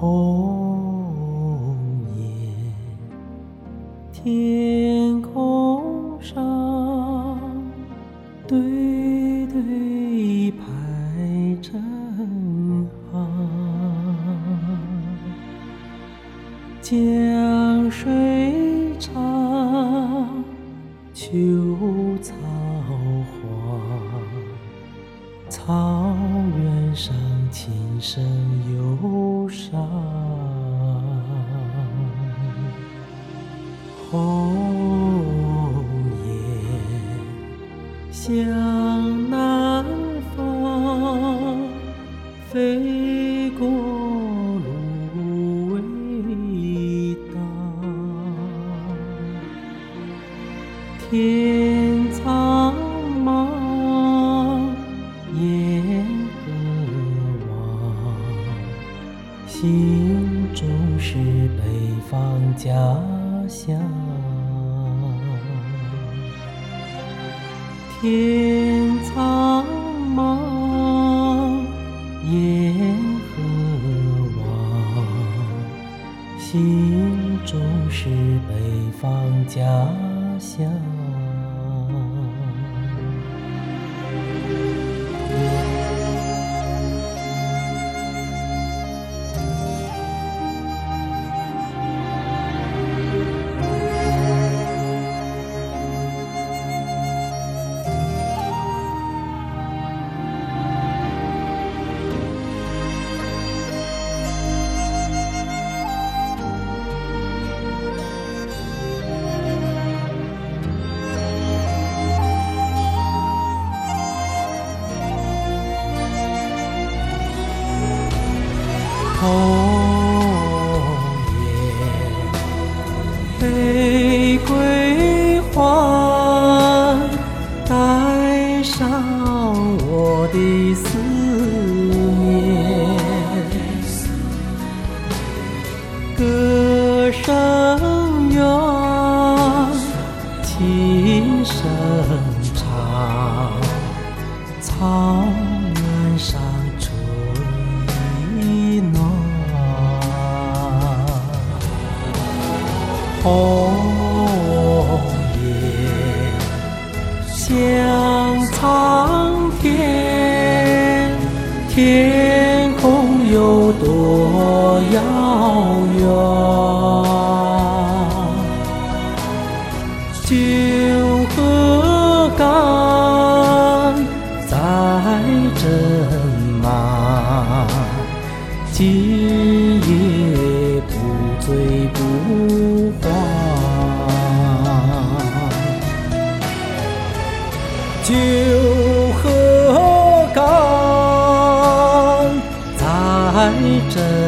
红叶，天空上对对排成行，江水长，秋草黄，草原上琴声忧向南方飞过芦苇荡，天苍茫，雁歌望，心中是北方家乡。天苍茫，雁何往？心中是北方家乡。红叶，玫瑰花，带上我的思念，歌声远，琴声红叶向苍天，天空有多遥远？九河干在正满，酒喝干？再斟